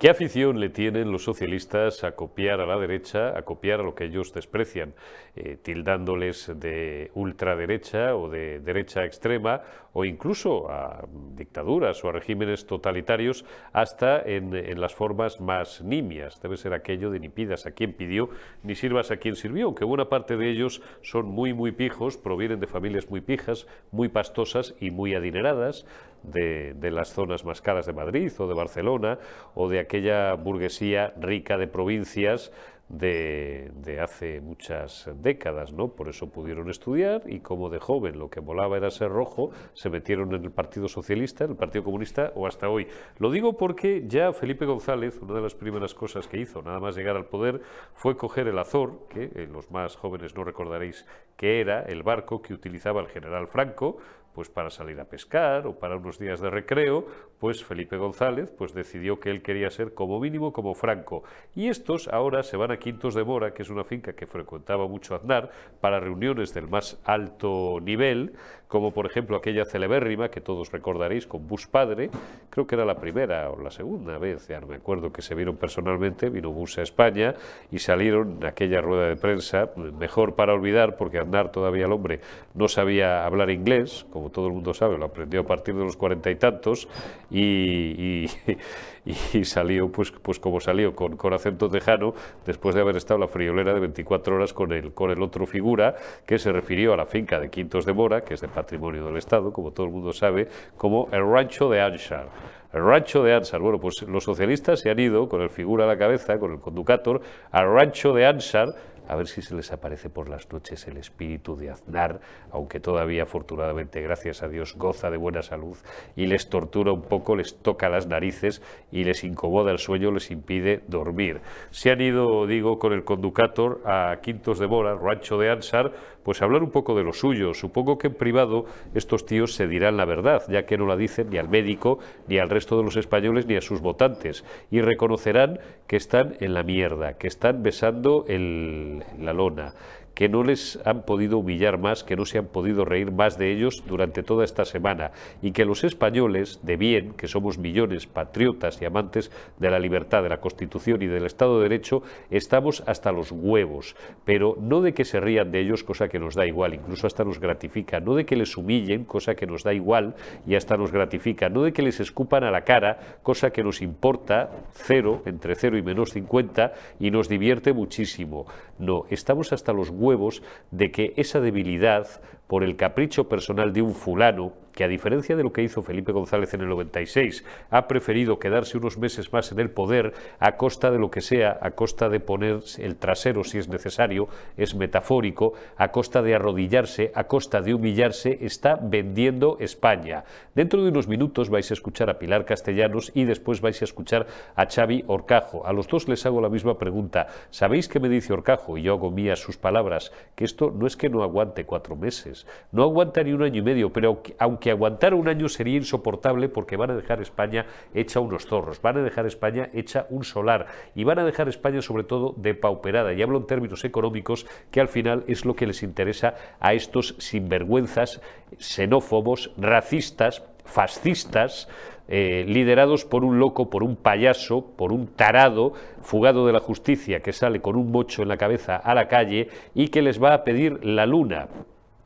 ¿Qué afición le tienen los socialistas a copiar a la derecha, a copiar a lo que ellos desprecian, eh, tildándoles de ultraderecha o de derecha extrema o incluso a dictaduras o a regímenes totalitarios hasta en, en las formas más nimias? Debe ser aquello de ni pidas a quien pidió ni sirvas a quien sirvió, aunque buena parte de ellos son muy, muy pijos, provienen de familias muy pijas, muy pastosas y muy adineradas, de, las zonas más caras de Madrid o de Barcelona o de aquella burguesía rica de provincias de, hace muchas décadas, ¿no? Por eso pudieron estudiar y como de joven lo que molaba era ser rojo, se metieron en el Partido Socialista, en el Partido Comunista o hasta hoy. Lo digo porque ya Felipe González, una de las primeras cosas que hizo nada más llegar al poder fue coger el Azor, que eh, los más jóvenes no recordaréis que era el barco que utilizaba el general Franco, pues para salir a pescar o para unos días de recreo, pues Felipe González pues decidió que él quería ser como mínimo como Franco. Y estos ahora se van a Quintos de Mora, que es una finca que frecuentaba mucho Aznar, para reuniones del más alto nivel, como por ejemplo aquella celebérrima que todos recordaréis con Bush padre, creo que era la primera o la segunda vez, ya no me acuerdo que se vieron personalmente, vino Bush a España y salieron en aquella rueda de prensa, mejor para olvidar porque Aznar todavía el hombre no sabía hablar inglés, como todo el mundo sabe, lo aprendió a partir de los cuarenta y tantos y, salió pues, pues como salió, con, con acento tejano, después de haber estado la friolera de 24 horas con el, con el otro figura que se refirió a la finca de Quintos de Mora, que es de patrimonio del Estado, como todo el mundo sabe, como el rancho de Anshar. Rancho de Ansar. Bueno, pues los socialistas se han ido con el figura a la cabeza, con el conducator, al rancho de Ansar, a ver si se les aparece por las noches el espíritu de Aznar, aunque todavía afortunadamente, gracias a Dios, goza de buena salud y les tortura un poco, les toca las narices y les incomoda el sueño, les impide dormir. Se han ido, digo, con el conducator a Quintos de Mora, rancho de Ansar, pues hablar un poco de lo suyo. Supongo que en privado estos tíos se dirán la verdad, ya que no la dicen ni al médico, ni al resto de los españoles, ni a sus votantes, y reconocerán que están en la mierda, que están besando el, la lona, que no les han podido humillar más, que no se han podido reír más de ellos durante toda esta semana y que los españoles, de bien, que somos millones patriotas y amantes de la libertad, de la Constitución y del Estado de Derecho, estamos hasta los huevos, pero no de que se rían de ellos, cosa que nos da igual, incluso hasta nos gratifica, no de que les humillen, cosa que nos da igual y hasta nos gratifica, no de que les escupan a la cara, cosa que nos importa cero, entre cero y menos 50 y nos divierte muchísimo. No, estamos hasta los huevos de que esa debilidad por el capricho personal de un fulano, que a diferencia de lo que hizo Felipe González en el 96, ha preferido quedarse unos meses más en el poder a costa de lo que sea, a costa de poner el trasero si es necesario, es metafórico, a costa de arrodillarse, a costa de humillarse, está vendiendo España. Dentro de unos minutos vais a escuchar a Pilar Castellanos y después vais a escuchar a Xavi Orcajo. A los dos les hago la misma pregunta. ¿Sabéis qué me dice Orcajo? Y yo hago mías sus palabras, que esto no es que no aguante cuatro meses, no aguanta ni un año y medio, pero aunque aguantara un año sería insoportable porque van a dejar España hecha unos zorros, van a dejar España hecha un solar y van a dejar España sobre todo depauperada. Y hablo en términos económicos, que al final es lo que les interesa a estos sinvergüenzas, xenófobos, racistas, fascistas, eh, liderados por un loco, por un payaso, por un tarado, fugado de la justicia, que sale con un mocho en la cabeza a la calle y que les va a pedir la luna.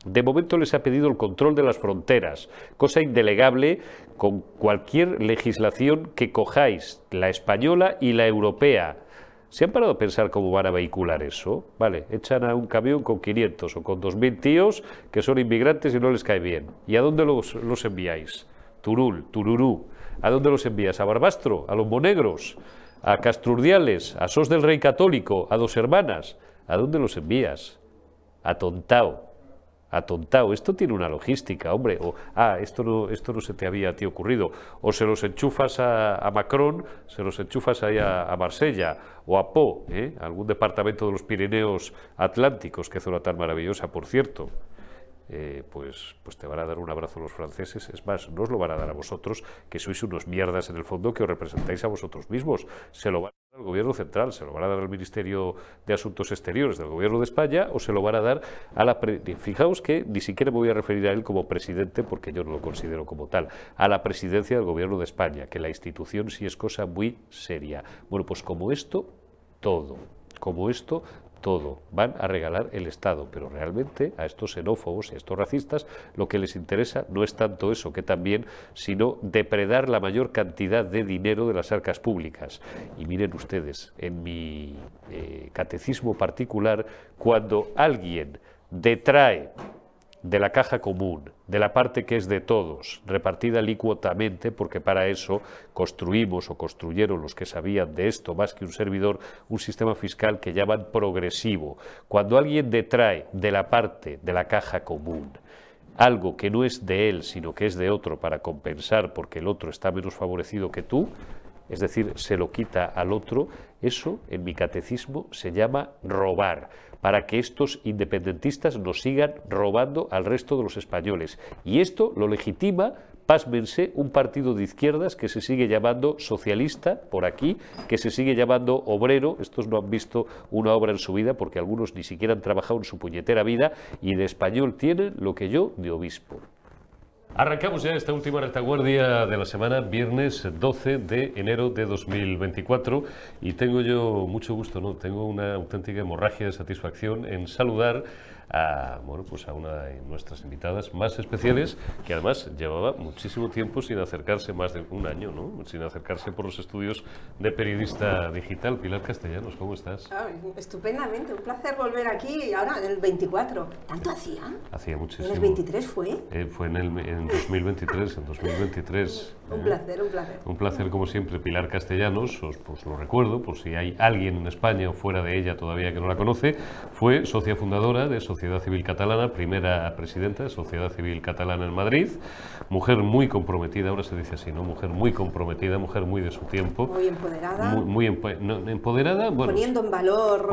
De momento les ha pedido el control de las fronteras, cosa indelegable con cualquier legislación que cojáis, la española y la europea. ¿Se han parado a pensar cómo van a vehicular eso? Vale, echan a un camión con 500 o con 2.000 tíos que son inmigrantes y no les cae bien. ¿Y a dónde los, los enviáis? Turul, Tururú. ¿A dónde los envías? ¿A Barbastro? ¿A los Monegros? ¿A Castrurdiales? ¿A Sos del Rey Católico? ¿A Dos Hermanas? ¿A dónde los envías? A Tontao atontado. Esto tiene una logística, hombre. O, ah, esto no, esto no se te había a ti ocurrido. O se los enchufas a, a Macron, se los enchufas ahí a, Marsella o a Po, ¿eh? algún departamento de los Pirineos Atlánticos, que zona tan maravillosa, por cierto. Eh, pues, pues te van a dar un abrazo los franceses. Es más, no os lo van a dar a vosotros, que sois unos mierdas en el fondo, que os representáis a vosotros mismos. Se lo van El gobierno central se lo van a dar al Ministerio de Asuntos Exteriores del gobierno de España o se lo van a dar a la... Fijaos que ni siquiera me voy a referir a él como presidente porque yo no lo considero como tal, a la presidencia del gobierno de España, que la institución sí es cosa muy seria. Bueno, pues como esto, todo. Como esto, todo, van a regalar el Estado, pero realmente a estos xenófobos y a estos racistas lo que les interesa no es tanto eso que también, sino depredar la mayor cantidad de dinero de las arcas públicas. Y miren ustedes, en mi eh, catecismo particular, cuando alguien detrae de la caja común, de la parte que es de todos, repartida alícuotamente, porque para eso construimos o construyeron los que sabían de esto más que un servidor, un sistema fiscal que llaman progresivo. Cuando alguien detrae de la parte de la caja común algo que no es de él, sino que es de otro para compensar porque el otro está menos favorecido que tú, es decir, se lo quita al otro, eso en mi catecismo se llama robar, para que estos independentistas nos sigan robando al resto de los españoles. Y esto lo legitima, pásmense, un partido de izquierdas que se sigue llamando socialista por aquí, que se sigue llamando obrero, estos no han visto una obra en su vida porque algunos ni siquiera han trabajado en su puñetera vida y de español tienen lo que yo de obispo. Arrancamos ya esta última retaguardia de la semana, viernes 12 de enero de 2024, y tengo yo mucho gusto, ¿no? Tengo una auténtica hemorragia de satisfacción en saludar a, bueno, pues a una de nuestras invitadas más especiales, que además llevaba muchísimo tiempo sin acercarse, más de un año, ¿no? sin acercarse por los estudios de periodista digital. Pilar Castellanos, ¿cómo estás? estupendamente, un placer volver aquí, ahora en el 24. ¿Tanto hacía? Hacía muchísimo. ¿En el 23 fue? Eh, fue en, el, en 2023, en 2023. un placer, un placer. Un placer, como siempre, Pilar Castellanos, os pues lo recuerdo, por si hay alguien en España o fuera de ella todavía que no la conoce, fue socia fundadora de Sociedad Civil Catalana, primera presidenta de Sociedad Civil Catalana en Madrid, mujer muy comprometida, ahora se dice así, ¿no? Mujer muy comprometida, mujer muy de su tiempo. Muy empoderada. Muy, empoderada, bueno. Poniendo en valor.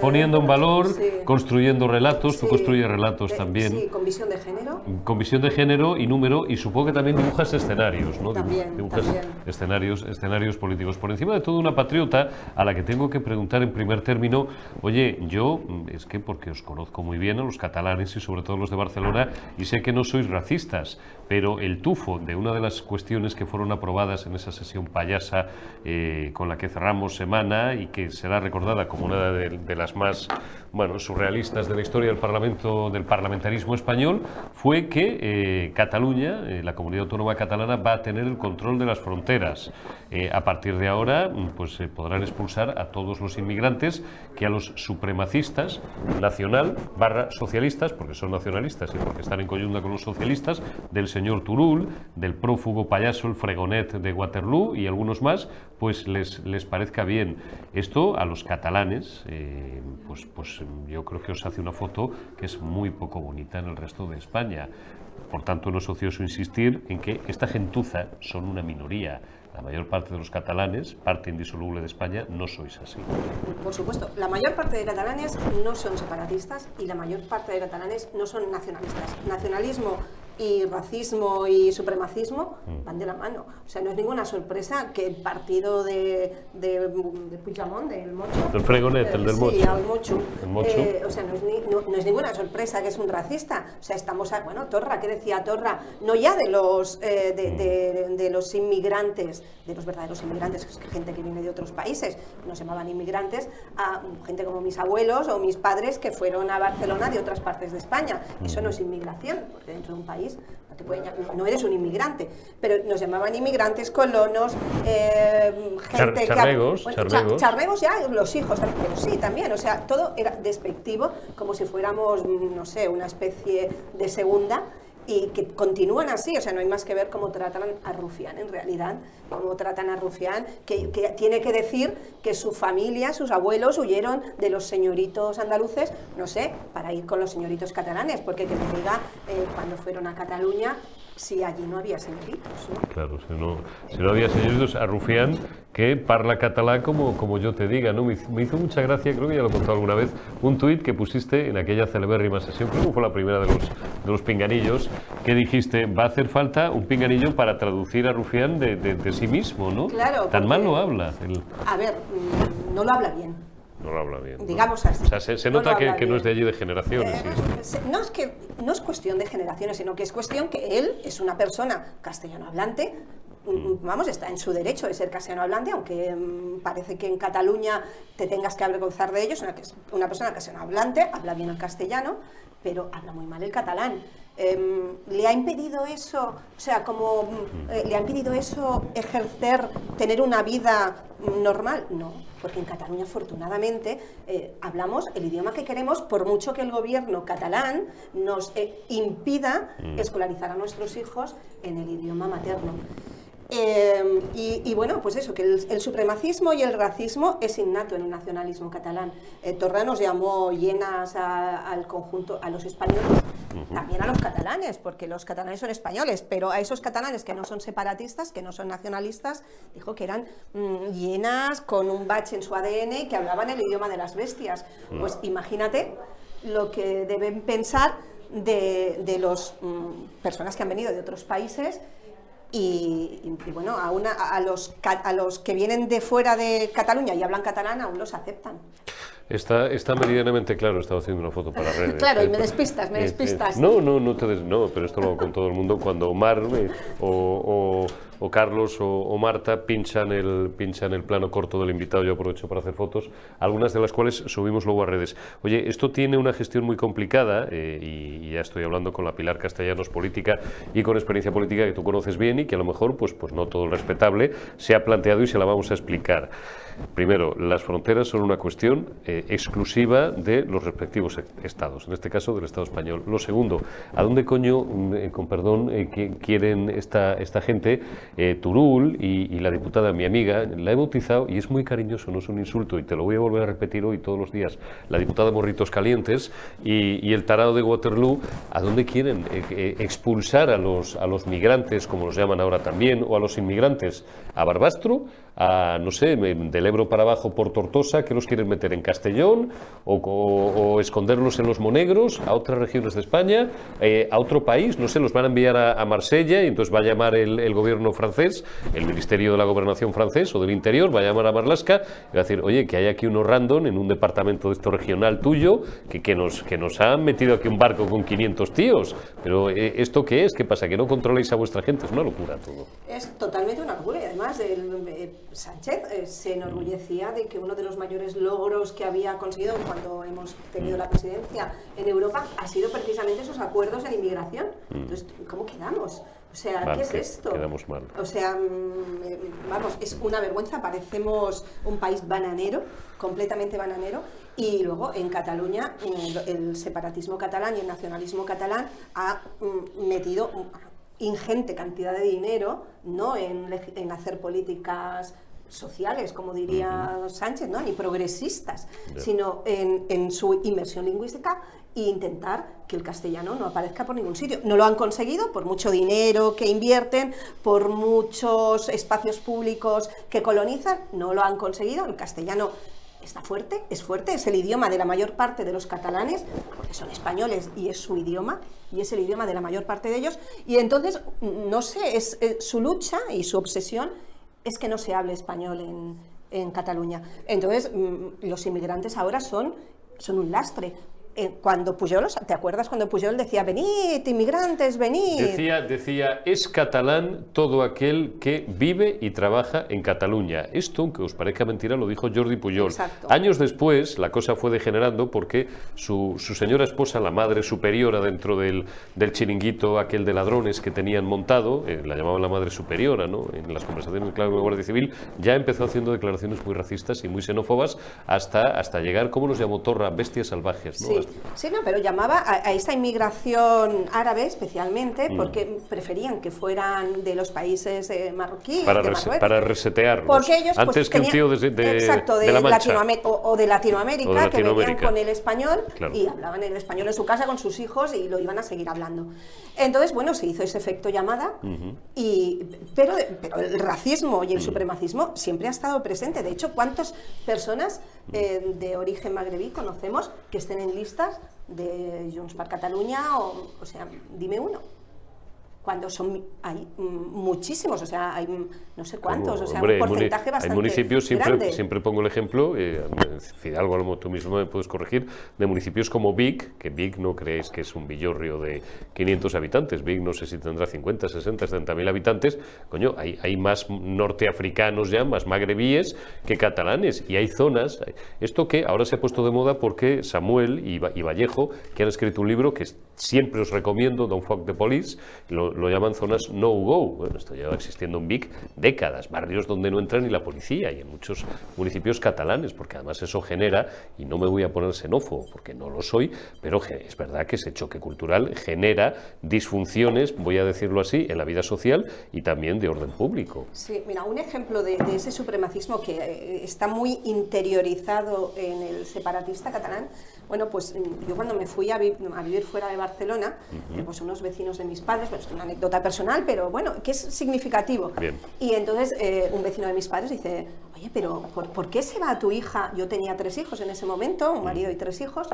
poniendo en valor, construyendo relatos, tú construyes relatos también. Sí, con visión de género. Con visión de género y número, y supongo que también dibujas escenarios, ¿no? También, dibujas escenarios, escenarios políticos. Por encima de todo, una patriota a la que tengo que preguntar en primer término, oye, yo, es que porque os conozco bien a los catalanes y sobre todo los de Barcelona y sé que no sois racistas, pero el tufo de una de las cuestiones que fueron aprobadas en esa sesión payasa eh, con la que cerramos semana y que será recordada como una de, las más bueno, surrealistas de la historia del Parlamento del parlamentarismo español fue que eh, Cataluña, eh, la comunidad autónoma catalana, va a tener el control de las fronteras. a partir de ahora, pues se podrán expulsar a todos los inmigrantes que a los supremacistas nacional barra socialistas, porque son nacionalistas y porque están en coyunda con los socialistas, del señor Turul, del prófugo payaso, el fregonet de Waterloo y algunos más, pues les, les parezca bien. Esto a los catalanes, eh, pues, pues yo creo que os hace una foto que es muy poco bonita en el resto de España. Por tanto, no es ocioso insistir en que esta gentuza son una minoría la mayor parte de los catalanes, parte indisoluble de España, no sois así. Por supuesto, la mayor parte de catalanes no son separatistas y la mayor parte de catalanes no son nacionalistas. Nacionalismo y racismo y supremacismo mm. van de la mano. O sea, no es ninguna sorpresa que el partido de, de, de Puigdemont, del Mocho... Del Fregonet, el del Mocho. Sí, al Mocho. Eh, o sea, no es, no, es, ninguna sorpresa que es un racista. O sea, estamos... A, bueno, Torra, ¿qué decía Torra? No ya de los, eh, de, mm. de, los inmigrantes, de los verdaderos inmigrantes, que es gente que viene de otros países, no se llamaban inmigrantes, a gente como mis abuelos o mis padres que fueron a Barcelona de otras partes de España. Eso no es inmigración, porque dentro de un país no, eres un inmigrante, pero nos llamaban inmigrantes, colonos, eh, gente charregos, charregos. ya los hijos, pero sí también, o sea, todo era despectivo, como si fuéramos, no sé, una especie de segunda y que continúan así, o sea, no hay más que ver cómo tratan a Rufián en realidad, cómo tratan a Rufián, que, tiene que decir que su familia, sus abuelos huyeron de los señoritos andaluces, no sé, para ir con los señoritos catalanes, porque que me diga, eh, cuando fueron a Cataluña, si allí no había señoritos. ¿no? Claro, si no, si no había señoritos, a Rufián que parla catalán como, como yo te diga. ¿no? Me, hizo, mucha gracia, creo que ya lo he contado alguna vez, un tuit que pusiste en aquella celebérrima sesión, creo que fue la primera de los, de los pinganillos, que dijiste, va a hacer falta un pinganillo para traducir a Rufián de, de, sí mismo, ¿no? Claro. Tan mal lo habla. A ver, mm, no lo habla bien. No lo habla bien. Digamos así. O sea, se, nota que, que no es de allí de generaciones. Eh, no, es que, no es cuestión de generaciones, sino que es cuestión que él es una persona castellano hablante, mm. vamos, está en su derecho de ser castellano hablante, aunque mm, parece que en Cataluña te tengas que avergonzar de ellos, una, una persona castellano hablante, habla bien el castellano, pero habla muy mal el catalán. Em, ¿Le ha impedido eso, o sea, como mm, eh, le ha impedido eso ejercer, tener una vida normal? No, porque en Cataluña afortunadamente eh, hablamos el idioma que queremos, por mucho que el gobierno catalán nos eh, impida mm. escolarizar a nuestros hijos en el idioma materno. Em, y, bueno, pues eso, que el, supremacismo y el racismo es innato en el nacionalismo catalán. Eh, Torra nos llamó llenas al conjunto, a los españoles, también a los catalanes, porque los catalanes son españoles, pero a esos catalanes que no son separatistas, que no son nacionalistas, dijo que eran mm, llenas con un bache en su ADN y que hablaban el idioma de las bestias. Pues imagínate lo que deben pensar de, de las mm, personas que han venido de otros países y, bueno, a, a, los, a los que vienen de fuera de Cataluña y hablan catalán aún los aceptan. Está, está meridianamente claro, estaba haciendo una foto para redes. claro, y me despistas, me eh, eh, despistas. no, no, no te no, pero esto lo hago con todo el mundo. Cuando Omar eh, o, o, Carlos o, Marta pinchan el, pinchan el plano corto del invitado, yo aprovecho para hacer fotos, algunas de las cuales subimos luego a redes. Oye, esto tiene una gestión muy complicada, y, ya estoy hablando con la Pilar Castellanos política y con experiencia política que tú conoces bien y que a lo mejor, pues, pues no todo el respetable, se ha planteado y se la vamos a explicar. Primero, las fronteras son una cuestión eh, exclusiva de los respectivos e-, estados, en este caso del Estado español. Lo segundo, ¿a dónde coño, mm, eh, con perdón, eh, quieren esta, esta gente? Turul y, la diputada, mi amiga, la he bautizado y es muy cariñoso, no es un insulto, y te lo voy a volver a repetir hoy todos los días. La diputada Morritos Calientes y, el tarado de Waterloo, ¿a dónde quieren expulsar a los, a los migrantes, como los llaman ahora también, o a los inmigrantes? ¿A Barbastro? A, no sé, del Ebro para abajo por Tortosa, que los quieren meter en Castellón o, esconderlos en los Monegros, a otras regiones de España, eh, a otro país, no sé, los van a enviar a, Marsella y entonces va a llamar el, gobierno francés, el Ministerio de la Gobernación francés o del Interior, va a llamar a Marlasca y va a decir, oye, que hay aquí unos random en un departamento de esto regional tuyo que, que, nos, que nos han metido aquí un barco con 500 tíos. Pero eh, ¿esto qué es? ¿Qué pasa? ¿Que no controláis a vuestra gente? Es una locura todo. Es totalmente una locura y además Sánchez eh, se enorgullecía de que uno de los mayores logros que había conseguido cuando hemos tenido la presidencia en Europa ha sido precisamente esos acuerdos en inmigración. Mm. Entonces, ¿cómo quedamos? O sea, ¿qué es esto? Quedamos mal. O sea, mm, eh, vamos, es una vergüenza, parecemos un país bananero, completamente bananero, y luego en Cataluña el, separatismo catalán y el nacionalismo catalán ha mm, metido ingente cantidad de dinero ¿no? en, en hacer políticas sociales, como diría Sánchez, ¿no? ni progresistas, sino en, en, su inversión lingüística e intentar que el castellano no aparezca por ningún sitio. No lo han conseguido por mucho dinero que invierten, por muchos espacios públicos que colonizan, no lo han conseguido. El castellano está fuerte, es fuerte, es el idioma de la mayor parte de los catalanes, porque son españoles y es su idioma, y es el idioma de la mayor parte de ellos. Y entonces, no sé, es, eh, su lucha y su obsesión es que no se hable español en, en Cataluña. Entonces, mm, los inmigrantes ahora son, son un lastre. Eh, cuando Pujol, ¿te acuerdas cuando Pujol decía, venid, inmigrantes, venid? Decía, decía, es catalán todo aquel que vive y trabaja en Cataluña. Esto, aunque os parezca mentira, lo dijo Jordi Pujol. Años después, la cosa fue degenerando porque su, señora esposa, la madre superiora dentro del, del, chiringuito, aquel de ladrones que tenían montado, eh, la llamaban la madre superiora, ¿no? En las conversaciones claro, la Guardia Civil, ya empezó haciendo declaraciones muy racistas y muy xenófobas hasta, hasta llegar, ¿cómo los llamó Torra? Bestias salvajes, ¿no? sí, no, pero llamaba a, esa inmigración árabe especialmente mm. porque preferían que fueran de los países de marroquí, para, de para resetearlos. Porque ellos, pues, Antes que un tío de, de, exacto, de, Latinoamérica, o, de Latinoamérica, que venían con el español y hablaban el español en su casa con sus hijos y lo iban a seguir hablando. Entonces, bueno, se hizo ese efecto llamada, y, pero, pero el racismo y el mm. supremacismo siempre ha estado presente. De hecho, ¿cuántas personas eh, de origen magrebí conocemos que estén en listas de Junts per Cataluña? O, o sea, dime uno cuando son hay muchísimos, o sea, hay no sé cuántos, o sea, un porcentaje bastante Hay municipios, siempre, siempre pongo el ejemplo, eh, Fidalgo, a tú mismo me puedes corregir, de municipios como Vic, que Vic no creéis que es un villorrio de 500 habitantes, Vic no sé si tendrá 50, 60, 70 mil habitantes, coño, hay, hay más norteafricanos ya, más magrebíes que catalanes, y hay zonas, esto que ahora se ha puesto de moda porque Samuel y, Vallejo, que han escrito un libro que siempre os recomiendo, Don't Fuck the Police, lo, lo, llaman zonas no-go. Bueno, esto lleva existiendo en Vic décadas, barrios donde no entra ni la policía y en muchos municipios catalanes, porque además eso genera, y no me voy a poner xenófobo, porque no lo soy, pero es verdad que ese choque cultural genera disfunciones, voy a decirlo así, en la vida social y también de orden público. Sí, mira, un ejemplo de, ese supremacismo que eh, está muy interiorizado en el separatista catalán, bueno, pues yo cuando me fui a, vivir fuera de Barcelona, eh, pues unos vecinos de mis padres, pues anécdota personal, pero bueno, que es significativo. Y entonces eh, un vecino de mis padres dice, oye, pero ¿por, qué se va tu hija? Yo tenía tres hijos en ese momento, un marido y tres hijos,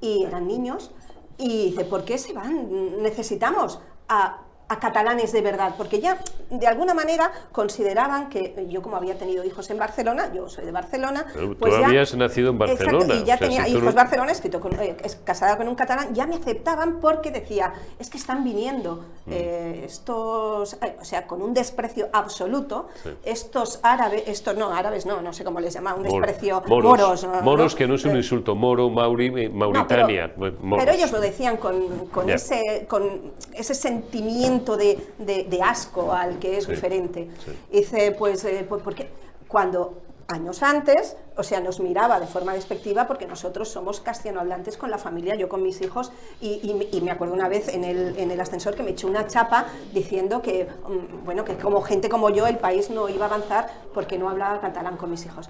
y eran niños. Y dice, ¿por qué se van? Necesitamos a a catalanes de verdad, porque ya de alguna manera consideraban que yo como había tenido hijos en Barcelona, yo soy de Barcelona, pues tú habías nacido en Barcelona. y ya tenía hijos en Barcelona, escrito con, eh, casada con un catalán, ya me aceptaban porque decía, es que están viniendo mm. eh, estos, eh, o sea, con un desprecio absoluto, estos árabes, estos no, árabes no, no sé cómo les llama, un desprecio, moros. Moros, que no es un insulto, moro, mauri, Mauritania. pero, ellos lo decían con, con ese, con ese sentimiento de, asco al que es diferente. Dice, pues, eh, pues, porque cuando años antes, o sea, nos miraba de forma despectiva porque nosotros somos castellanohablantes con la familia, yo con mis hijos, y, me acuerdo una vez en el, en el, ascensor que me echó una chapa diciendo que, mm, bueno, que como gente como yo el país no iba a avanzar porque no hablaba catalán con mis hijos.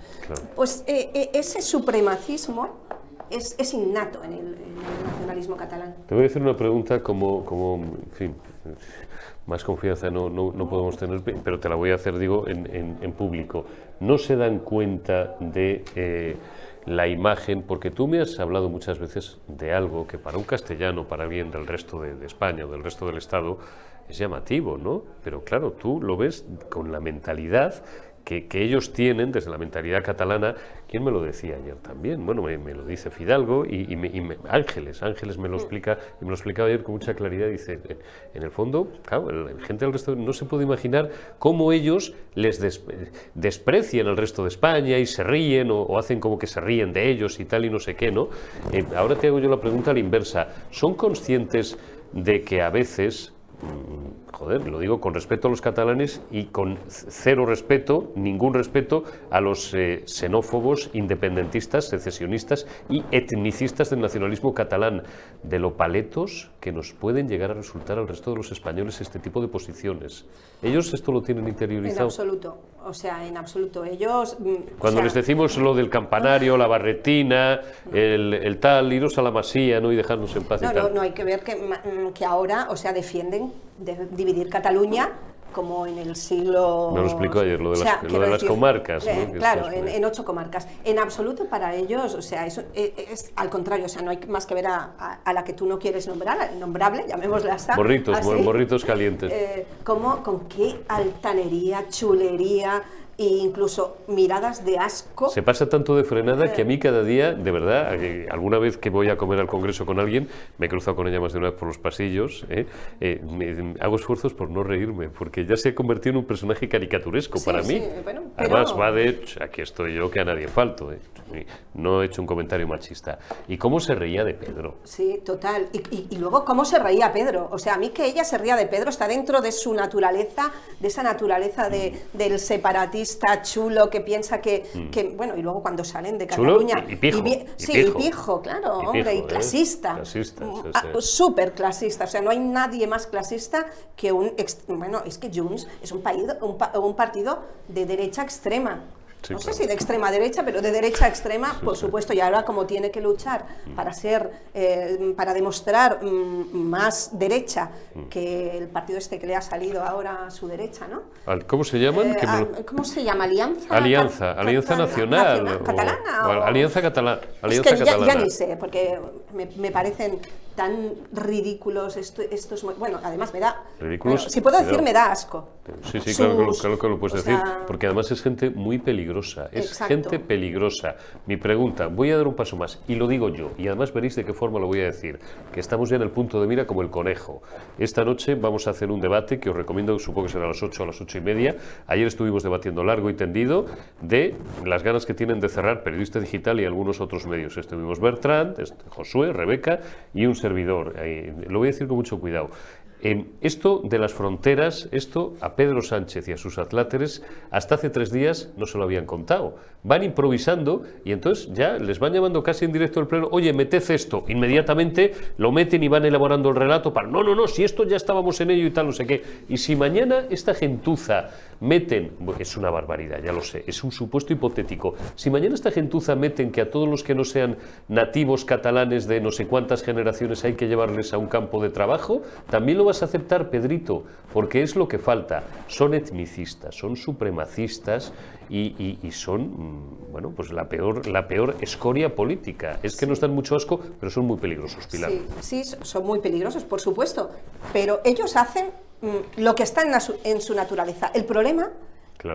Pues eh, eh, ese supremacismo es, es innato en el, nacionalismo catalán. Te voy a hacer una pregunta como, como en fin, más confianza no, no, podemos tener, pero te la voy a hacer, digo, en, público. ¿No se dan cuenta de eh, la imagen? Porque tú me has hablado muchas veces de algo que para un castellano, para alguien del resto de España o del resto del Estado, es llamativo, ¿no? Pero claro, tú lo ves con la mentalidad que, ellos tienen desde la mentalidad catalana. ¿Quién me lo decía ayer también? Bueno, me, lo dice Fidalgo y, Ángeles, Ángeles me lo explica y me lo explicaba ayer con mucha claridad. Dice, en el fondo, claro, la gente del resto no se puede imaginar cómo ellos les desprecian al resto de España y se ríen o, hacen como que se ríen de ellos y tal y no sé qué, ¿no? Eh, ahora te hago yo la pregunta a la inversa. ¿Son conscientes de que a veces joder, lo digo con respeto a los catalanes y con cero respeto, ningún respeto a los eh, xenófobos, independentistas, secesionistas y etnicistas del nacionalismo catalán, de lo paletos que nos pueden llegar a resultar al resto de los españoles este tipo de posiciones. ¿Ellos esto lo tienen interiorizado? En absoluto, o sea, en absoluto. Ellos... Mm, Cuando les decimos lo del campanario, la barretina, el, tal, iros a la masía ¿no? y dejarnos en paz no, y tal. No, no, hay que ver que, mm, que ahora, o sea, defienden de dividir Cataluña como en el siglo... Me lo explicó ayer, lo de las, comarcas. Eh, claro, en, ocho comarcas. En absoluto para ellos, o sea, eso eh, es, al contrario, o sea, no hay más que ver a, la que tú no quieres nombrar, nombrable, llamémosla así. Morritos, morritos calientes. Eh, como, con qué altanería, chulería, e incluso miradas de asco. Se pasa tanto de frenada que a mí cada día, de verdad, alguna vez que voy a comer al Congreso con alguien, me he cruzado con ella más de una vez por los pasillos, ¿eh? Eh, hago esfuerzos por no reírme, porque ya se ha convertido en un personaje caricaturesco para mí. Además, va de, aquí estoy yo que a nadie falto, ¿eh? no he hecho un comentario machista. ¿Y cómo se reía de Pedro? Sí, total. Y, y luego, ¿cómo se reía Pedro? O sea, a mí que ella se ría de Pedro está dentro de su naturaleza, de esa naturaleza de, del separatismo clasista, chulo, que piensa que, mm. bueno, y luego cuando salen de Cataluña... y, pijo, sí, y pijo, claro, hombre, y ¿eh? clasista. Mm, ah, súper clasista, o sea, no hay nadie más clasista que un... Bueno, es que Junts es un, país, un partido de derecha extrema no sé si de extrema derecha, pero de derecha extrema, por supuesto, y ahora como tiene que luchar mm. para ser, eh, para demostrar mm, más derecha mm. que el partido este que le ha salido ahora a su derecha, ¿no? ¿Cómo se llaman? Eh, ¿Cómo se llama? Alianza. Alianza, Alianza Nacional. catalana. Alianza Catalana. es que ya, ni sé, porque me, me parecen tan ridículos estos, bueno, además me da, si puedo decir, me da asco. Sí, sí, claro, que lo puedes decir, porque además es gente muy peligrosa, es gente peligrosa. Mi pregunta, voy a dar un paso más, y lo digo yo, y además veréis de qué forma lo voy a decir, que estamos ya en el punto de mira como el conejo. Esta noche vamos a hacer un debate que os recomiendo, supongo que será a las 8 o a las 8 y media. Ayer estuvimos debatiendo largo y tendido de las ganas que tienen de cerrar Periodista Digital y algunos otros medios. Estuvimos Bertrand, este, Josué, Rebeca y un servidor. lo voy a decir con mucho cuidado. Esto de las fronteras, esto a Pedro Sánchez y a sus atláteres hasta hace tres días no se lo habían contado. Van improvisando y entonces ya les van llamando casi en directo al pleno, oye, meted esto. Inmediatamente lo meten y van elaborando el relato para, no, no, no, si esto ya estábamos en ello y tal, no sé qué. Y si mañana esta gentuza meten, es una barbaridad, ya lo sé, es un supuesto hipotético, si mañana esta gentuza meten que a todos los que no sean nativos catalanes de no sé cuántas generaciones hay que llevarles a un campo de trabajo, también lo vas a aceptar, Pedrito, porque es lo que falta. Son etnicistas, son supremacistas y, son, mm, bueno, pues la peor, la peor escoria política. Es que no están mucho asco, pero son muy peligrosos, Pilar. Sí, sí, son muy peligrosos, por supuesto, pero ellos hacen Mm, lo que está en, su naturaleza. El problema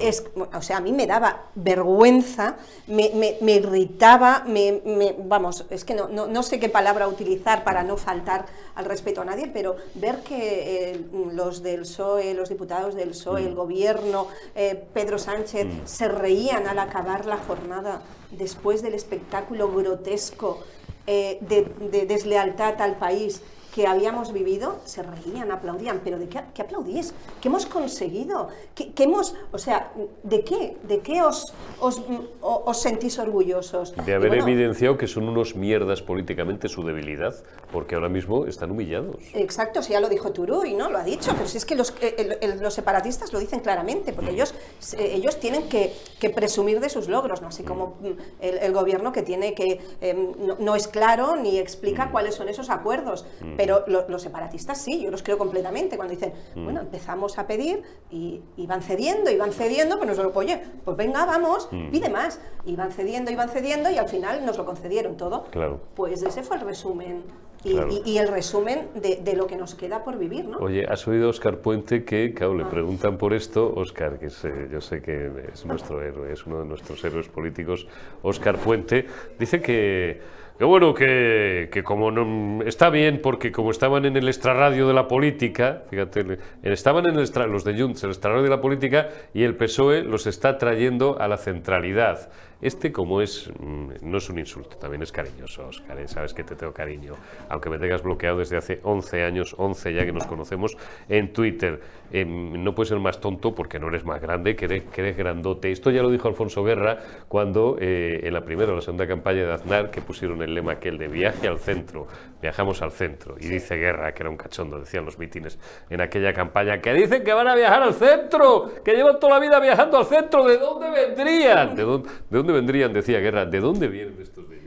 es, o sea, a mí me daba vergüenza, me, irritaba, me, vamos, es que no, no, sé qué palabra utilizar para no faltar al respeto a nadie, pero ver que eh, los del PSOE, los diputados del PSOE, el mm. gobierno, eh, Pedro Sánchez, mm. se reían al acabar la jornada después del espectáculo grotesco eh, de deslealtad al país que habíamos vivido, se reían, aplaudían, pero ¿de qué, qué aplaudís? ¿Qué hemos conseguido? ¿Qué, hemos, o sea, ¿de qué? ¿De qué os, os, os sentís orgullosos? De haber evidenciado que son unos mierdas políticamente su debilidad, porque ahora mismo están humillados. Exacto, si ya lo dijo Turuy, ¿no? Lo ha dicho, pero si es que los, eh, los separatistas lo dicen claramente, porque mm. ellos, ellos tienen que, que, presumir de sus logros, ¿no? Así como mm. Mm, el, gobierno que tiene que, em, no, es claro ni explica cuáles son esos acuerdos. Pero los separatistas sí, yo los creo completamente. Cuando dicen, mm. bueno, empezamos a pedir y, van cediendo y van cediendo, pues nos lo, oye, pues venga, vamos, mm. pide más. Y van cediendo y van cediendo y al final nos lo concedieron todo. Claro. Pues ese fue el resumen. Y, el resumen de, lo que nos queda por vivir, ¿no? Oye, ¿has oído a Oscar Puente que, claro, le ah. preguntan por esto? Oscar, que yo sé que es nuestro héroe, es uno de nuestros héroes políticos, Oscar Puente, dice que que bueno, que, que como no, está bien, porque como estaban en el extrarradio de la política, fíjate, estaban en el los de Junts, el extrarradio de la política, y el PSOE los está trayendo a la centralidad. Este, como es, mm, no es un insulto, también es cariñoso, Oscar, ¿eh? sabes que te tengo cariño, aunque me tengas bloqueado desde hace 11 años, 11 ya que nos conocemos, en Twitter. Em, no puedes ser más tonto porque no eres más grande, que eres, grandote. Esto ya lo dijo Alfonso Guerra cuando eh, en la primera o la segunda campaña de Aznar, que pusieron el lema aquel de viaje al centro, viajamos al centro, y dice Guerra, que era un cachondo, decían los mítines en aquella campaña, que dicen que van a viajar al centro, que llevan toda la vida viajando al centro, ¿de dónde vendrían? ¿De dónde, de dónde vendrían? Decía Guerra, ¿de dónde vienen estos de?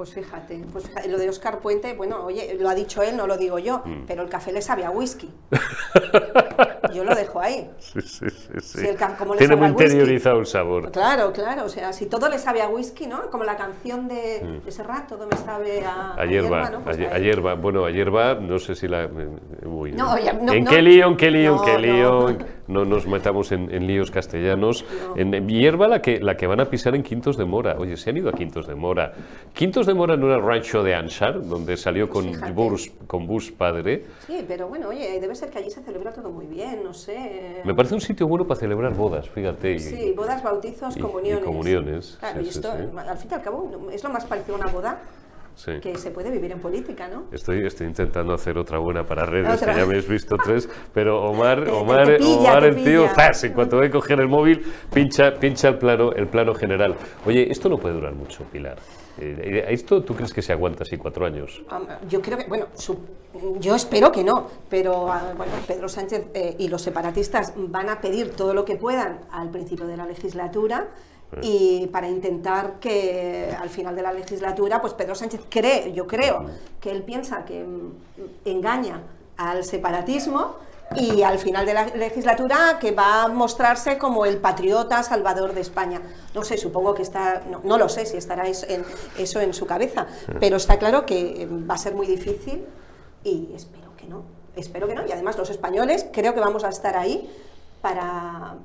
Pues fíjate, pues lo de Oscar Puente, bueno, oye, lo ha dicho él, no lo digo yo, mm. pero el café le sabe a whisky. yo lo dejo ahí. Sí, sí, sí. Tiene muy interiorizado el sabor. Claro, claro, o sea, si todo le sabe a whisky, ¿no? Como la canción de, mm. de Serrat, todo me sabe a, a hierba. ¿no? Pues a, hierba, bueno, a hierba, no sé si la... Uy, no, no, ¿En qué lío, en qué lío, en qué lío? No, nos metamos en, en líos castellanos. En hierba la que, la que van a pisar en Quintos de Mora. Oye, se han ido a Quintos de Mora. Quintos de Mora no era el rancho de Ansar, donde salió con, Bus, con Bus padre. Sí, pero bueno, oye, debe ser que allí se celebra todo muy bien, no sé. Me parece un sitio bueno para celebrar bodas, fíjate. Sí, bodas, bautizos, comuniones. comuniones. Claro, y esto, al fin y al cabo, es lo más parecido a una boda que se puede vivir en política, ¿no? Estoy, estoy intentando hacer otra buena para redes, que ya me habéis visto tres, pero Omar, Omar, Omar el tío, ¡zas! En cuanto ve coger el móvil, pincha, pincha el plano, el plano general. Oye, esto no puede durar mucho, Pilar. Eh, ¿Esto tú crees que se aguanta así cuatro años? Yo creo que, bueno, yo espero que no, pero ah, bueno, Pedro Sánchez eh, y los separatistas van a pedir todo lo que puedan al principio de la legislatura y para intentar que al final de la legislatura, pues Pedro Sánchez cree, yo creo, que él piensa que mm, engaña al separatismo y al final de la legislatura que va a mostrarse como el patriota salvador de España. No sé, supongo que está, no, lo sé si estará eso en, eso en su cabeza, pero está claro que va a ser muy difícil y espero que no, espero que no. Y además los españoles creo que vamos a estar ahí para,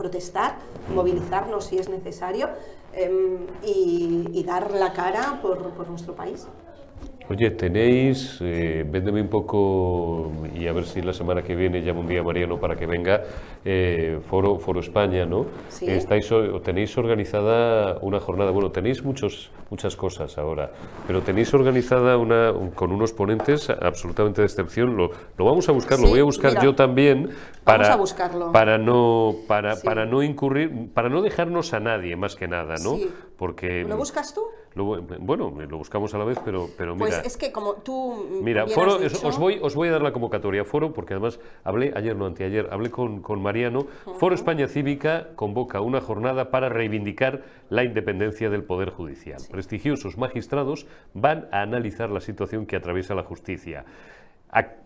protestar, movilizarnos si es necesario em, y, dar la cara por nuestro país. Oye, tenéis, eh, véndeme un poco y a ver si la semana que viene llamo un día Mariano para que venga, eh, Foro, Foro España, ¿no? ¿Sí? Estáis, tenéis organizada una jornada, bueno, tenéis muchos, muchas cosas ahora, pero tenéis organizada una con unos ponentes absolutamente de excepción. Lo, lo vamos a buscar, lo voy a buscar yo también para, para no para, para no incurrir, para no dejarnos a nadie más que nada, ¿no? Porque ¿Lo buscas tú? bueno, lo buscamos a la vez, pero, pero mira. Pues es que como tú. Mira, foro, os, voy, os voy a dar la convocatoria. Foro, porque además hablé ayer, no anteayer, hablé con, con Mariano. Foro España Cívica convoca una jornada para reivindicar la independencia del Poder Judicial. Prestigiosos magistrados van a analizar la situación que atraviesa la justicia.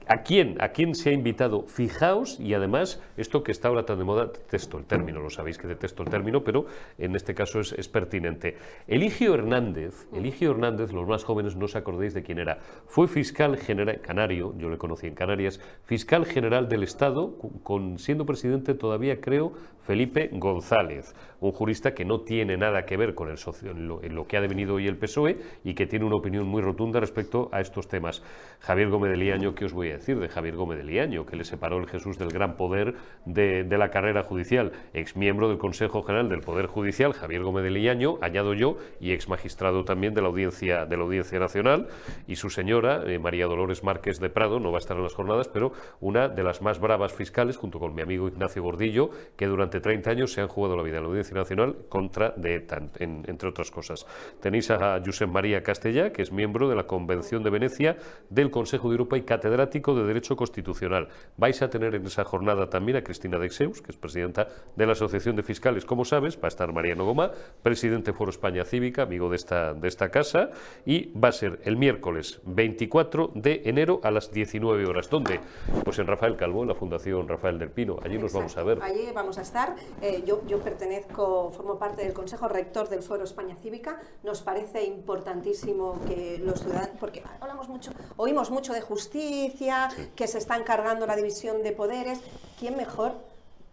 ¿A, quién, ¿A quién se ha invitado? Fijaos, y además, esto que está ahora tan de moda, detesto el término, lo sabéis que detesto el término, pero en este caso es, pertinente. Eligio Hernández, Eligio Hernández, los más jóvenes no os acordéis de quién era, fue fiscal general, canario, yo le conocí en Canarias, fiscal general del Estado, con, siendo presidente todavía, creo, Felipe González, un jurista que no tiene nada que ver con el socio, en lo, que ha devenido hoy el PSOE y que tiene una opinión muy rotunda respecto a estos temas. Javier Gómez de Liaño, ¿qué os voy a decir de Javier Gómez de Liaño, que le separó el Jesús del gran poder de, la carrera judicial? Ex miembro del Consejo General del Poder Judicial, Javier Gómez de Liaño, añado yo, y ex magistrado también de la Audiencia, de la Audiencia Nacional, y su señora, eh, María Dolores Márquez de Prado, no va a estar en las jornadas, pero una de las más bravas fiscales, junto con mi amigo Ignacio Gordillo, que durante 30 años se han jugado la vida en la Audiencia Nacional contra de ETA, entre otras cosas. Tenéis a Josep María Castellá, que es miembro de la Convención de Venecia del Consejo de Europa y catedrático de Derecho Constitucional. Vais a tener en esa jornada también a Cristina Deixeus, que es presidenta de la Asociación de Fiscales, como sabes, va a estar Mariano Goma, presidente Foro España Cívica, amigo de esta, de esta casa, y va a ser el miércoles 24 de enero a las 19 horas. ¿Dónde? Pues en Rafael Calvo, en la Fundación Rafael del Pino. Allí nos vamos a ver. Allí vamos a estar. Eh, yo, yo pertenezco, formo parte del Consejo Rector del Foro España Cívica. Nos parece importantísimo que los ciudadanos, porque hablamos mucho, oímos mucho de justicia, que se está encargando la división de poderes. ¿Quién mejor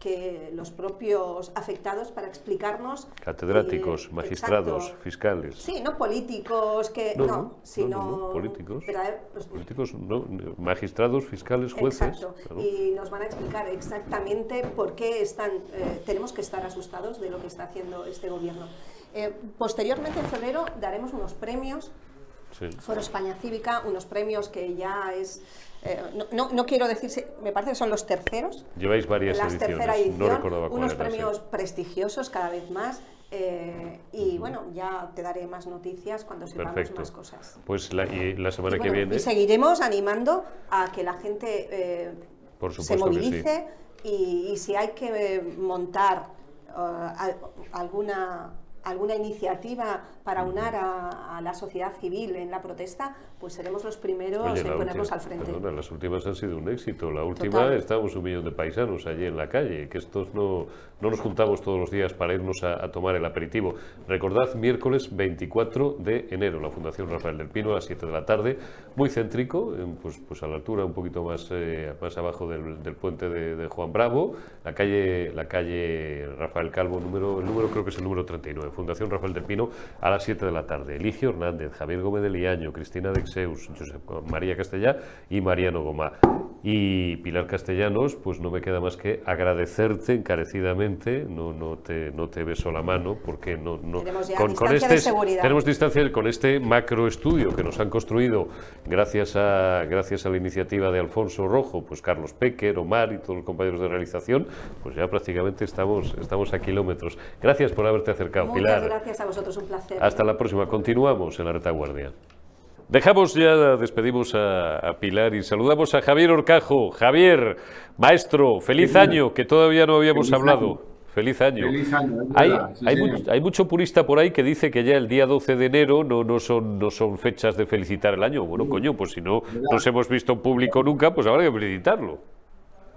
que los propios afectados para explicarnos. Catedráticos, eh, magistrados, fiscales. Sí, no políticos, que no, sino. políticos. Pues, políticos, magistrados, fiscales, jueces. Exacto. Y nos van a explicar exactamente por qué están, eh, tenemos que estar asustados de lo que está haciendo este gobierno. Eh, posteriormente, en febrero, daremos unos premios. Foro España Cívica, unos premios que ya es eh, no, no, quiero decir, me parece que son los terceros. Lleváis varias la ediciones, tercera edición, unos premios prestigiosos cada vez más. Eh, y bueno, ya te daré más noticias cuando sepamos más cosas. Pues la, la semana que viene. Y seguiremos animando a que la gente eh, se movilice y, si hay que montar alguna alguna iniciativa para unar a, la sociedad civil en la protesta, pues seremos los primeros en ponernos al frente. las últimas han sido un éxito. La última estábamos un millón de paisanos allí en la calle, que estos no, no nos juntamos todos los días para irnos a, tomar el aperitivo. Recordad, miércoles 24 de enero, la Fundación Rafael del Pino a las 7 de la tarde, muy céntrico, pues, pues a la altura un poquito más, eh, más abajo del, puente de, Juan Bravo, la calle, la calle Rafael Calvo, número, el número creo que es el número 39 Fundación Rafael del Pino, a las 7 de la tarde. Eligio Hernández, Javier Gómez de Liaño, Cristina Dexeus, María Castellá y Mariano Goma. Y Pilar Castellanos, pues no me queda más que agradecerte encarecidamente, no, no, te, no te beso la mano, porque no, no con, con este, tenemos distancia con este macroestudio que nos han construido gracias a, gracias a la iniciativa de Alfonso Rojo, pues Carlos Pecker, Omar y todos los compañeros de realización, pues ya prácticamente estamos, estamos a kilómetros. Gracias por haberte acercado, Muchas Pilar. gracias a vosotros, un placer. Hasta la próxima. Continuamos en la retaguardia. Dejamos ya, despedimos a, Pilar y saludamos a Javier Orcajo. Javier, maestro, feliz año, que todavía no habíamos hablado. Feliz año. Feliz año hay, hay, mucho, purista por ahí que dice que ya el día 12 de enero no, no, son, no son fechas de felicitar el año. Bueno, coño, pues si no nos hemos visto en público nunca, pues habrá que felicitarlo.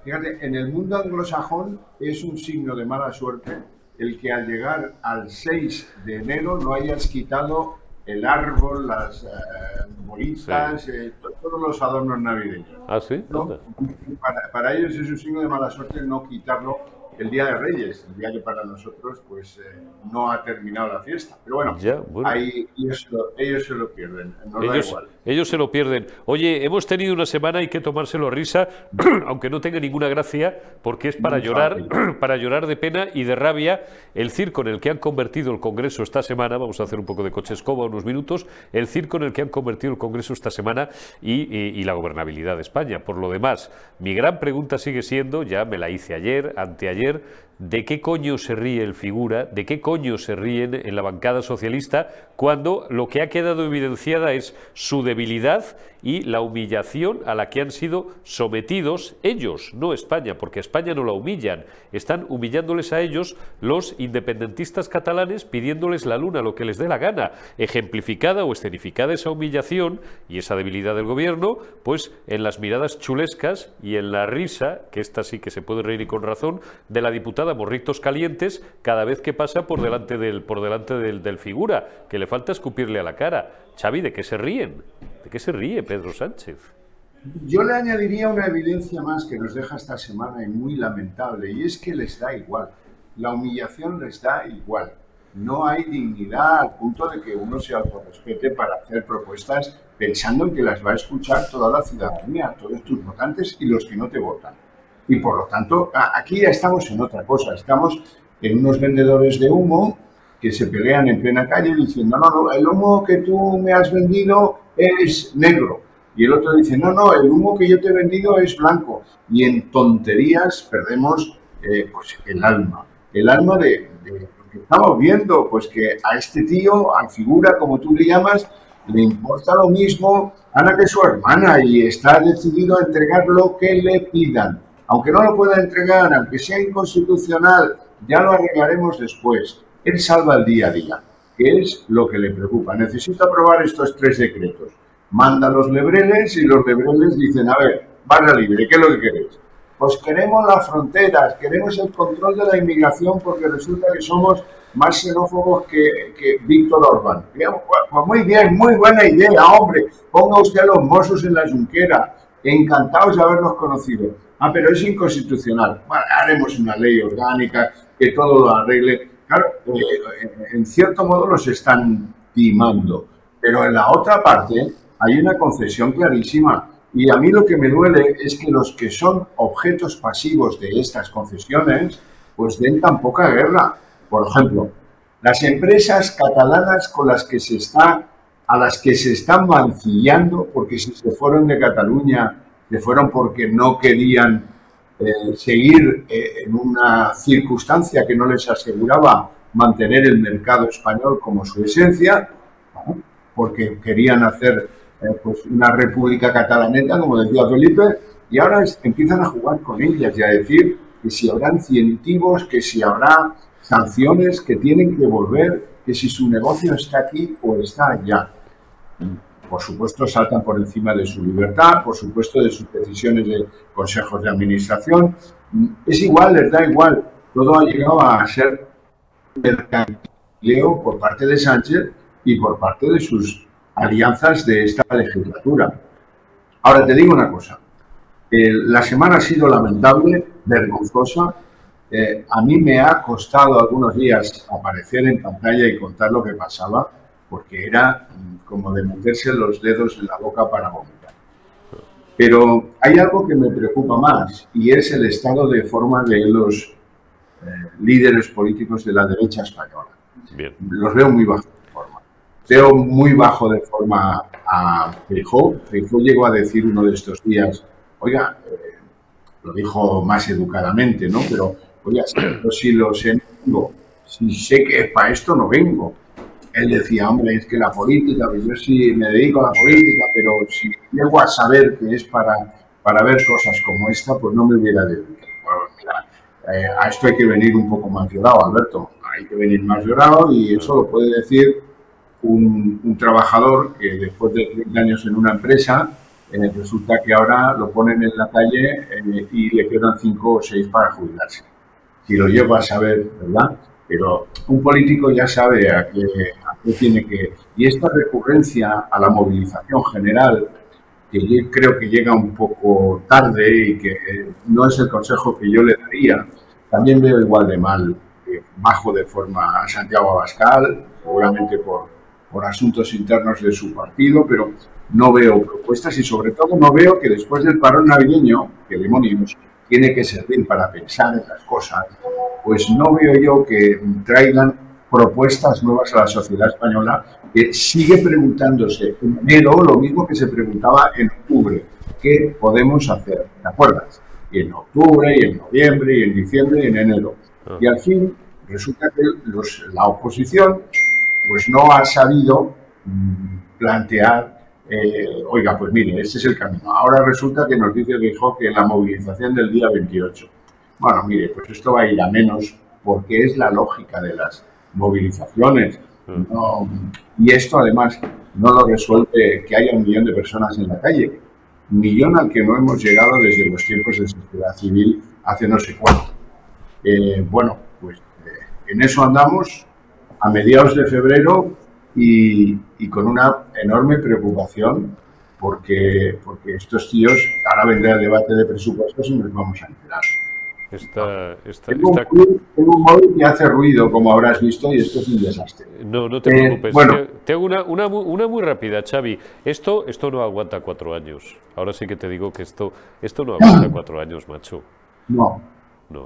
Fíjate, en el mundo anglosajón es un signo de mala suerte el que al llegar al 6 de enero no hayas quitado el árbol, las eh, bolitas, eh, todos los adornos navideños. Ah, sí. Para, para, ellos es un signo de mala suerte no quitarlo el Día de Reyes, el día que para nosotros pues eh, no ha terminado la fiesta. Pero bueno, Ahí, ellos, se lo pierden, ellos, se lo pierden. Oye, hemos tenido una semana, hay que tomárselo a risa, aunque no tenga ninguna gracia, porque es para llorar, para llorar de pena y de rabia el circo en el que han convertido el Congreso esta semana, vamos a hacer un poco de coche escoba unos minutos, el circo en el que han convertido el Congreso esta semana y la gobernabilidad de España. Por lo demás, mi gran pregunta sigue siendo, ya me la hice ayer, anteayer, de qué coño se ríe el figura, de qué coño se ríen en la bancada socialista, cuando lo que ha quedado evidenciada es su debilidad y la humillación a la que han sido sometidos ellos, no España, porque España no la humillan, están humillándoles a ellos los independentistas catalanes pidiéndoles la luna, lo que les dé la gana, ejemplificada o escenificada esa humillación y esa debilidad del gobierno, pues en las miradas chulescas y en la risa, que esta sí que se puede reír y con razón, de la diputada Morritos Calientes cada vez que pasa por delante del, por delante del, del figura, que le falta escupirle a la cara. Xavi, ¿de qué se ríen? ¿De qué se ríe Pedro Sánchez? Yo le añadiría una evidencia más que nos deja esta semana y muy lamentable, y es que les da igual. La humillación les da igual. No hay dignidad al punto de que uno se autorrespete para hacer propuestas pensando en que las va a escuchar toda la ciudadanía, todos tus votantes y los que no te votan. Y por lo tanto, aquí ya estamos en otra cosa. Estamos en unos vendedores de humo que se pelean en plena calle diciendo, no, no, el humo que tú me has vendido es negro. Y el otro dice, no, no, el humo que yo te he vendido es blanco. Y en tonterías perdemos eh, pues, el alma. El alma de, lo que estamos viendo, pues que a este tío, a figura, como tú le llamas, le importa lo mismo Ana que su hermana y está decidido a entregar lo que le pidan. Aunque no lo pueda entregar, aunque sea inconstitucional, ya lo arreglaremos después. Él salva el día a día, que es lo que le preocupa. Necesito aprobar estos tres decretos. Manda los lebreles y los lebreles dicen, a ver, barra libre, ¿qué es lo que queréis? Pues queremos las fronteras, queremos el control de la inmigración porque resulta que somos más xenófobos que, que Víctor Orbán. Pues, pues muy bien, muy buena idea, hombre. Ponga usted a los mozos en la yunquera. Encantados de haberlos conocido. Ah, pero es inconstitucional. Bueno, haremos una ley orgánica que todo lo arregle. Claro, eh, en cierto modo los están timando, pero en la otra parte hay una concesión clarísima. Y a mí lo que me duele es que los que son objetos pasivos de estas concesiones, pues den tan poca guerra. Por ejemplo, las empresas catalanas con las que se está, a las que se están mancillando, porque si se fueron de Cataluña, se fueron porque no querían eh, seguir eh, en una circunstancia que no les aseguraba mantener el mercado español como su esencia, porque querían hacer eh, pues una república catalaneta, como decía Felipe, y ahora empiezan a jugar con ellas y a decir que si habrá incentivos, que si habrá sanciones, que tienen que volver, que si su negocio está aquí o está allá por supuesto, saltan por encima de su libertad, por supuesto, de sus decisiones de consejos de administración. Es igual, les da igual. Todo ha llegado a ser mercantileo por parte de Sánchez y por parte de sus alianzas de esta legislatura. Ahora te digo una cosa. la semana ha sido lamentable, vergonzosa. eh, a mí me ha costado algunos días aparecer en pantalla y contar lo que pasaba, porque era mm, como de meterse los dedos en la boca para vomitar. Pero hay algo que me preocupa más y es el estado de forma de los eh, líderes políticos de la derecha española. Los veo muy bajo de forma. Veo muy bajo de forma a Feijóo. Feijóo llegó a decir uno de estos días, oiga, eh, lo dijo más educadamente, ¿no? Pero, oiga, si lo sé, si sé que para esto no vengo él decía, hombre, es que la política, pues yo sí me dedico a la política, pero si llego a saber que es para, para ver cosas como esta, pues no me hubiera dedicado. Bueno, mira, eh, a esto hay que venir un poco más llorado, Alberto. Hay que venir más llorado y eso lo puede decir un, trabajador que después de 30 años en una empresa, eh, resulta que ahora lo ponen en la calle eh, y le quedan 5 o 6 para jubilarse. Si lo llego a saber, ¿verdad? Pero un político ya sabe a qué, Y esta recurrencia a la movilización general, que creo que llega un poco tarde y que no es el consejo que yo le daría, también veo igual de mal, bajo de forma a Santiago Abascal, seguramente por, por asuntos internos de su partido, pero no veo propuestas y sobre todo no veo que después del parón navideño, que demonios, tiene que servir para pensar en las cosas, pues no veo yo que traigan propuestas nuevas a la sociedad española que sigue preguntándose en enero lo mismo que se preguntaba en octubre. ¿Qué podemos hacer? ¿Te acuerdas? Y en octubre, y en noviembre, y en diciembre, y en enero. Ah. Y al fin resulta que la oposición pues no ha sabido mm, plantear eh, oiga, pues mire, este es el camino. Ahora resulta que nos dice dijo que la movilización del día 28. Bueno, mire, pues esto va a ir a menos porque es la lógica de las movilizaciones. y esto además no lo resuelve que haya un millón de personas en la calle. Un millón al que no hemos llegado desde los tiempos de sociedad civil hace no sé cuánto. Eh, bueno, pues eh, en eso andamos. A mediados de febrero y, con una enorme preocupación porque, porque estos tíos, ahora vendrá el debate de presupuestos y nos vamos a enterar. Tengo, Un, móvil que hace ruido, como habrás visto, y esto es un desastre. No, no te preocupes. Bueno, te, una, una, una, muy rápida, Xavi. Esto, esto no aguanta cuatro años. Ahora sí que te digo que esto, esto no aguanta cuatro años, macho. No,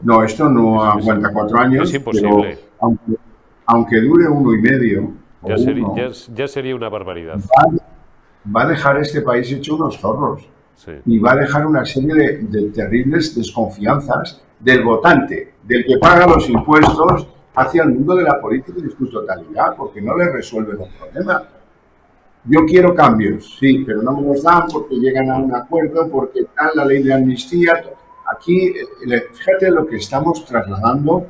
no, esto no aguanta cuatro años. Es imposible. aunque, aunque dure uno y medio, ya, sería, una barbaridad. Va, a dejar este país hecho unos zorros. Y va a dejar una serie de, terribles desconfianzas del votante, del que paga los impuestos hacia el mundo de la política en su totalidad, porque no le resuelve los problemas. Yo quiero cambios, sí, pero no me los dan porque llegan a un acuerdo, porque está la ley de amnistía. Aquí, eh, fíjate lo que estamos trasladando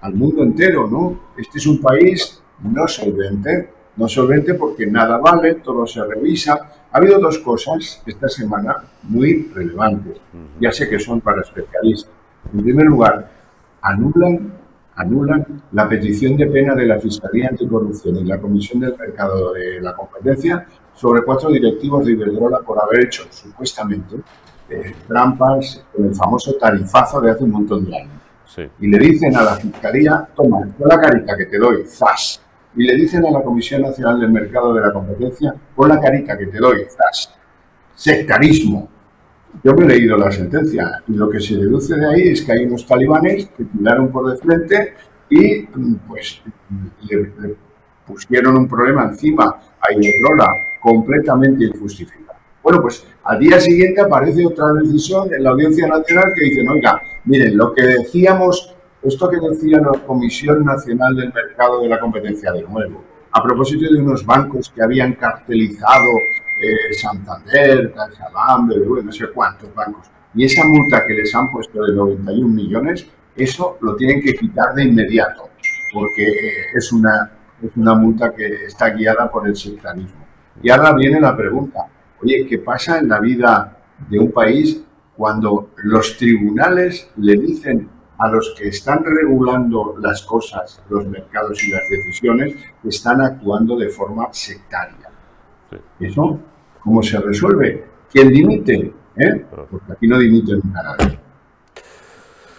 al mundo entero, ¿no? Este es un país no solvente, no solvente porque nada vale, todo se revisa. Ha habido dos cosas esta semana muy relevantes, ya sé que son para especialistas. En primer lugar, anulan, anulan la petición de pena de la Fiscalía Anticorrupción y la Comisión del Mercado de la Competencia sobre cuatro directivos de Iberdrola por haber hecho, supuestamente, eh, trampas con el famoso tarifazo de hace un montón de años. Y le dicen a la Fiscalía, toma, la carita que te doy, ¡zas! y le dicen a la Comisión Nacional del Mercado de la Competencia, con la carita que te doy, estás sectarismo. Yo me he leído la sentencia y lo que se deduce de ahí es que hay unos talibanes que tiraron por de frente y pues le, pusieron un problema encima a Iberdrola completamente injustificado. Bueno, pues al día siguiente aparece otra decisión en la Audiencia Nacional que dice, oiga, miren, lo que decíamos esto que decía la Comisión Nacional del Mercado de la Competencia de nuevo, a propósito de unos bancos que habían cartelizado eh, Santander, CaixaBank, no sé cuántos bancos, y esa multa que les han puesto de 91 millones, eso lo tienen que quitar de inmediato, porque eh, es una, es una multa que está guiada por el sectarismo. Y ahora viene la pregunta, oye, ¿qué pasa en la vida de un país cuando los tribunales le dicen a los que están regulando las cosas, los mercados y las decisiones, están actuando de forma sectaria. ¿Eso cómo se resuelve? ¿Quién dimite? ¿Eh? Porque aquí no dimiten nadie.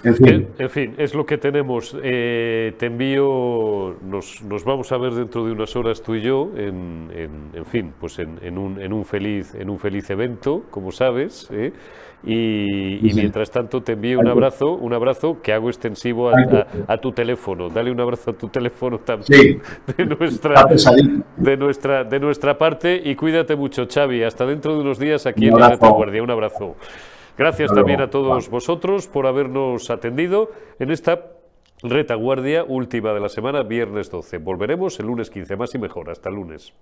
En fin. En, fin, es lo que tenemos. Eh, te envío, nos, nos, vamos a ver dentro de unas horas tú y yo, en, en, fin, pues en, un, en, un feliz, en un feliz evento, como sabes. ¿eh? Y, mientras tanto te envío un abrazo, un abrazo que hago extensivo a, tu teléfono. Dale un abrazo a tu teléfono también de, nuestra, de, nuestra, de nuestra parte y cuídate mucho, Xavi. Hasta dentro de unos días aquí en la Retaguardia. Un abrazo. Gracias también a todos vosotros por habernos atendido en esta retaguardia última de la semana, viernes 12. Volveremos el lunes 15, más y mejor. Hasta el lunes.